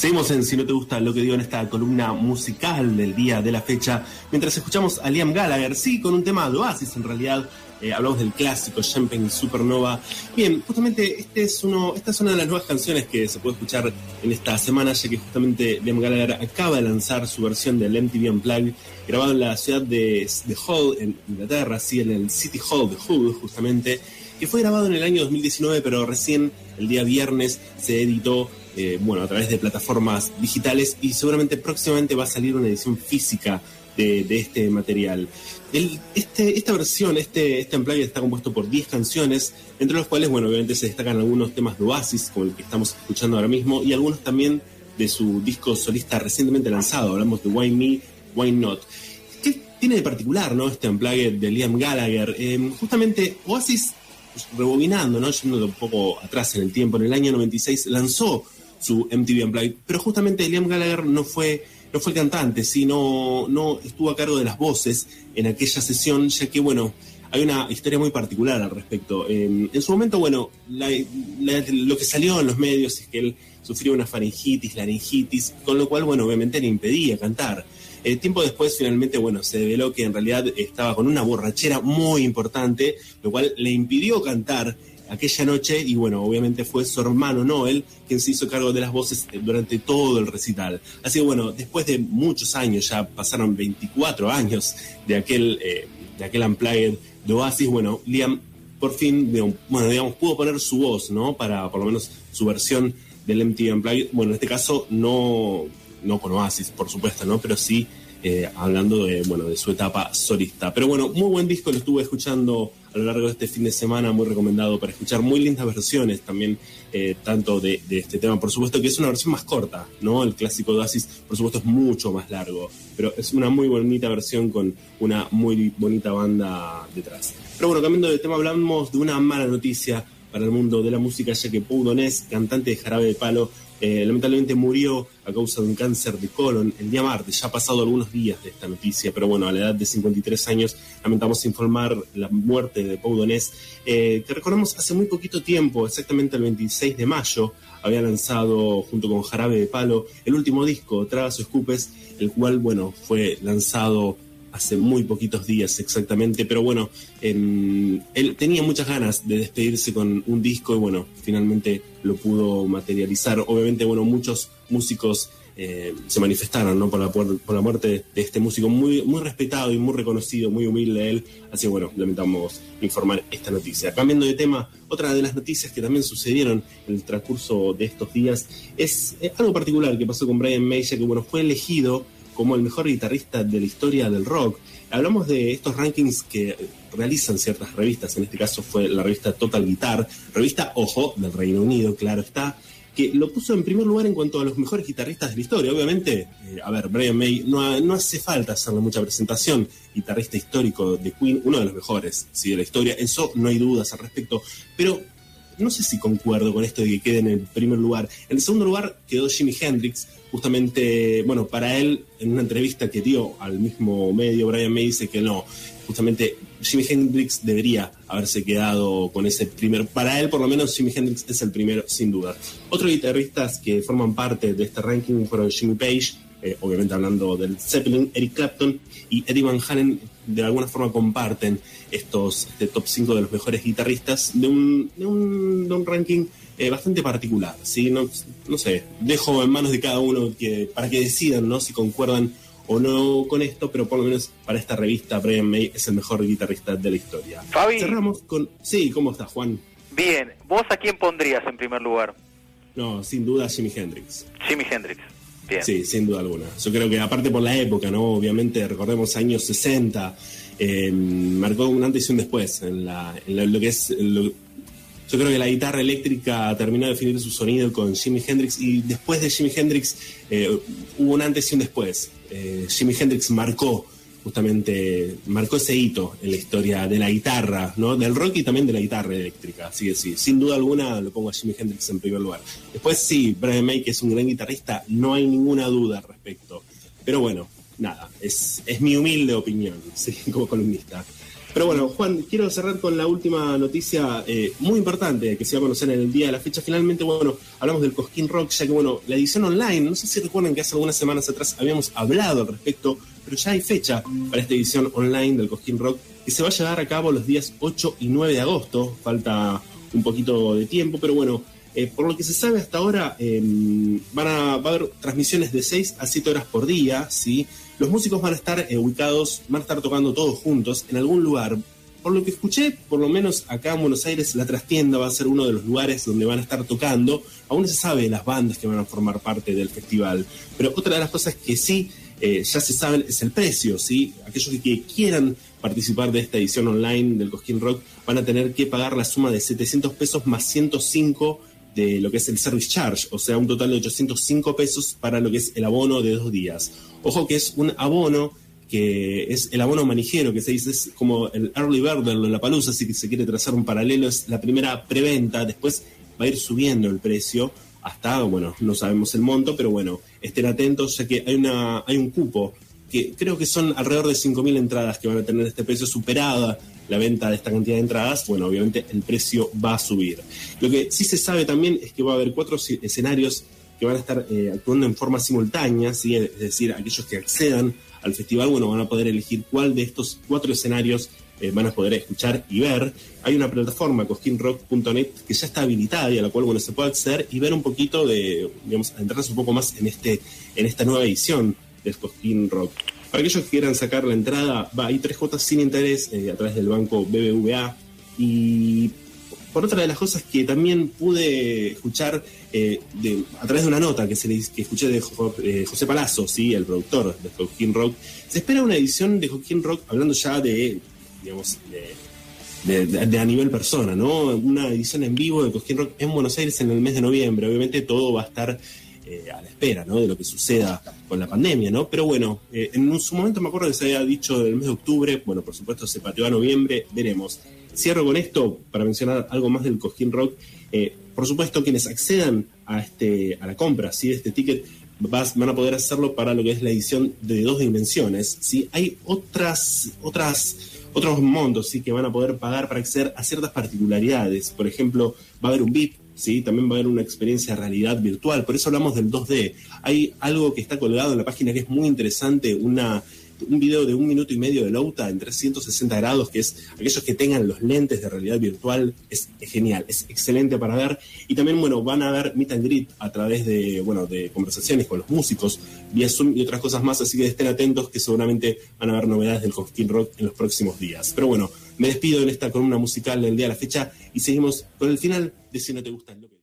Seguimos en Si no te gusta lo que digo en esta columna musical del día de la fecha, mientras escuchamos a Liam Gallagher, sí, con un tema de Oasis en realidad, eh, hablamos del clásico Champagne Supernova. Bien, justamente este es uno, esta es una de las nuevas canciones que se puede escuchar en esta semana, ya que justamente Liam Gallagher acaba de lanzar su versión del MTV Unplugged, grabado en la ciudad de, de Hull, en Inglaterra, sí, en el City Hall de Hull, justamente, que fue grabado en el año 2019, pero recién el día viernes se editó eh, bueno, a través de plataformas digitales y seguramente próximamente va a salir una edición física de, este material. este, esta versión, este, este Unplugged está compuesto por 10 canciones, entre las cuales, bueno, obviamente se destacan algunos temas de Oasis, como el que estamos escuchando ahora mismo, y algunos también de su disco solista recientemente lanzado, hablamos de Why Me, Why Not. ¿Qué tiene de particular, no, este Unplugged de Liam Gallagher? Eh, justamente Oasis rebobinando, ¿no? Yendo un poco atrás en el tiempo, en el año 96 lanzó su MTV Unplugged. Pero justamente Liam Gallagher no fue, no fue el cantante, sino no estuvo a cargo de las voces en aquella sesión, ya que, bueno, hay una historia muy particular al respecto. en su momento, bueno, lo que salió en los medios es que él sufrió una faringitis, laringitis, con lo cual, bueno, obviamente le impedía cantar. Eh, tiempo después, finalmente, bueno, se develó que en realidad estaba con una borrachera muy importante, lo cual le impidió cantar aquella noche y bueno, obviamente fue su hermano Noel quien se hizo cargo de las voces durante todo el recital. Así que bueno, después de muchos años, ya pasaron 24 años de aquel, eh, de aquel Unplugged de Oasis, bueno, Liam por fin, bueno, digamos, pudo poner su voz, ¿no? Para por lo menos su versión del MTV Unplugged. Bueno, en este caso no, no con Oasis, por supuesto, ¿no? Pero sí eh, hablando de, bueno, de su etapa solista. Pero bueno, muy buen disco, lo estuve escuchando a lo largo de este fin de semana, muy recomendado para escuchar, muy lindas versiones también, eh, tanto de, este tema, por supuesto que es una versión más corta, ¿no? El clásico de Oasis, por supuesto, es mucho más largo, pero es una muy bonita versión con una muy bonita banda detrás. Pero bueno, cambiando de tema, hablamos de una mala noticia para el mundo de la música, ya que Pau Donés, cantante de Jarabe de Palo, eh, lamentablemente murió a causa de un cáncer de colon el día martes. Ya ha pasado algunos días de esta noticia, pero bueno, a la edad de 53 años lamentamos informar la muerte de Pau Donés, eh, que recordamos hace muy poquito tiempo, exactamente el 26 de mayo, había lanzado junto con Jarabe de Palo el último disco, Tragas o Escupes, el cual, bueno, fue lanzado hace muy poquitos días exactamente, pero bueno, él tenía muchas ganas de despedirse con un disco y bueno, finalmente lo pudo materializar. Obviamente, bueno, muchos músicos eh, se manifestaron ¿no? por, la, por la muerte de este músico muy, muy respetado y muy reconocido, muy humilde él. Así que bueno, lamentamos informar esta noticia. Cambiando de tema, otra de las noticias que también sucedieron en el transcurso de estos días es algo particular que pasó con Brian May, que bueno, fue elegido como el mejor guitarrista de la historia del rock. Hablamos de estos rankings que realizan ciertas revistas, en este caso fue la revista Total Guitar, revista, ojo, del Reino Unido, claro está, que lo puso en primer lugar en cuanto a los mejores guitarristas de la historia. Obviamente, eh, a ver, Brian May, no, no, hace falta hacerle mucha presentación, guitarrista histórico de Queen, uno de los mejores sí, de la historia, eso no hay dudas al respecto, pero no sé si concuerdo con esto de que quede en el primer lugar. En el segundo lugar quedó Jimi Hendrix, justamente, bueno, para él, en una entrevista que dio al mismo medio, Brian May dice que no, justamente Jimi Hendrix debería haberse quedado con ese primer, para él por lo menos Jimi Hendrix es el primero, sin duda. Otros guitarristas que forman parte de este ranking fueron Jimmy Page, eh, obviamente hablando del Zeppelin, Eric Clapton y Eddie Van Halen, de alguna forma comparten estos este top 5 de los mejores guitarristas de un, de un, de un ranking eh, bastante particular. ¿sí? No, no sé, dejo en manos de cada uno que, para que decidan ¿no? si concuerdan o no con esto, pero por lo menos para esta revista Brian May es el mejor guitarrista de la historia. Fabi. Cerramos con... Sí, ¿cómo estás, Juan? Bien, ¿vos a quién pondrías en primer lugar? No, sin duda Jimi Hendrix. Jimi Hendrix. Sí, sin duda alguna. Yo creo que aparte por la época, ¿no? Obviamente, recordemos años 60, eh, marcó un antes y un después en, la, en lo, que es... yo creo que la guitarra eléctrica terminó de definir su sonido con Jimi Hendrix y después de Jimi Hendrix eh, hubo un antes y un después. Eh, Jimi Hendrix marcó justamente marcó ese hito en la historia de la guitarra, ¿no? Del rock y también de la guitarra eléctrica. Así que sí, sin duda alguna lo pongo a Jimi Hendrix en primer lugar. Después sí, Brian May, que es un gran guitarrista, no hay ninguna duda al respecto. Pero bueno, nada, es, es mi humilde opinión, ¿sí? como columnista. Pero bueno, Juan, quiero cerrar con la última noticia eh, muy importante que se va a conocer en el día de la fecha. Finalmente, bueno, hablamos del Cosquín Rock, ya que, bueno, la edición online, no sé si recuerdan que hace algunas semanas atrás habíamos hablado al respecto, pero ya hay fecha para esta edición online del Cosquín Rock, que se va a llevar a cabo los días 8 y 9 de agosto. Falta un poquito de tiempo, pero bueno, eh, por lo que se sabe hasta ahora, em, van a, a haber transmisiones de 6 a 7 horas por día, ¿sí? Los músicos van a estar eh, ubicados, van a estar tocando todos juntos en algún lugar. Por lo que escuché, por lo menos acá en Buenos Aires, la trastienda va a ser uno de los lugares donde van a estar tocando. Aún no se sabe las bandas que van a formar parte del festival. Pero otra de las cosas que sí eh, ya se saben es el precio, ¿sí? Aquellos que quieran participar de esta edición online del Cosquín Rock van a tener que pagar la suma de 700 pesos más 105 de lo que es el service charge, o sea, un total de 805 pesos para lo que es el abono de dos días. Ojo que es un abono que es el abono manijero, que se dice es como el early bird de la palusa, que se quiere trazar un paralelo, es la primera preventa, después va a ir subiendo el precio hasta, bueno, no sabemos el monto, pero bueno, estén atentos ya que hay, una, hay un cupo que creo que son alrededor de 5.000 entradas que van a tener este precio superada la venta de esta cantidad de entradas, bueno, obviamente el precio va a subir. Lo que sí se sabe también es que va a haber cuatro escenarios que van a estar eh, actuando en forma simultánea, ¿sí? es decir, aquellos que accedan al festival, bueno, van a poder elegir cuál de estos cuatro escenarios eh, van a poder escuchar y ver. Hay una plataforma, cosquinrock.net, que ya está habilitada y a la cual, bueno, se puede acceder y ver un poquito de, digamos, entrarse un poco más en, este, en esta nueva edición del Cosquín Rock. Para aquellos que quieran sacar la entrada, va, hay tres cuotas sin interés eh, a través del banco BBVA. Y por otra de las cosas que también pude escuchar eh, a través de una nota que, escuché de eh, José Palazzo, ¿sí? el productor de Joaquín Rock, se espera una edición de Joaquín Rock hablando ya de, digamos, de, a nivel persona, ¿no? Una edición en vivo de Cosquín Rock en Buenos Aires en el mes de noviembre. Obviamente todo va a estar eh, a la espera ¿no? de lo que suceda con la pandemia, ¿no? Pero bueno, eh, en su momento me acuerdo que se había dicho del mes de octubre, bueno, por supuesto se pateó a noviembre, veremos. Cierro con esto para mencionar algo más del Cosquín Rock. Eh, por supuesto, quienes accedan a, este, a la compra ¿sí? de este ticket van a poder hacerlo para lo que es la edición de dos dimensiones. ¿sí? Hay otras, otras, otros montos ¿sí? que van a poder pagar para acceder a ciertas particularidades. Por ejemplo, va a haber un VIP ¿sí? También va a haber una experiencia de realidad virtual, por eso hablamos del 2D. Hay algo que está colgado en la página que es muy interesante, una, un video de un minuto y medio de Louta en 360 grados, que es aquellos que tengan los lentes de realidad virtual, es, genial, es excelente para ver. Y también, bueno, van a ver meet and greet a través de, bueno, de conversaciones con los músicos, vía Zoom y otras cosas más, así que estén atentos que seguramente van a haber novedades del Cosquín Rock en los próximos días. Pero bueno, me despido en esta columna musical del día de la fecha y seguimos con el final de Si no te gusta lo que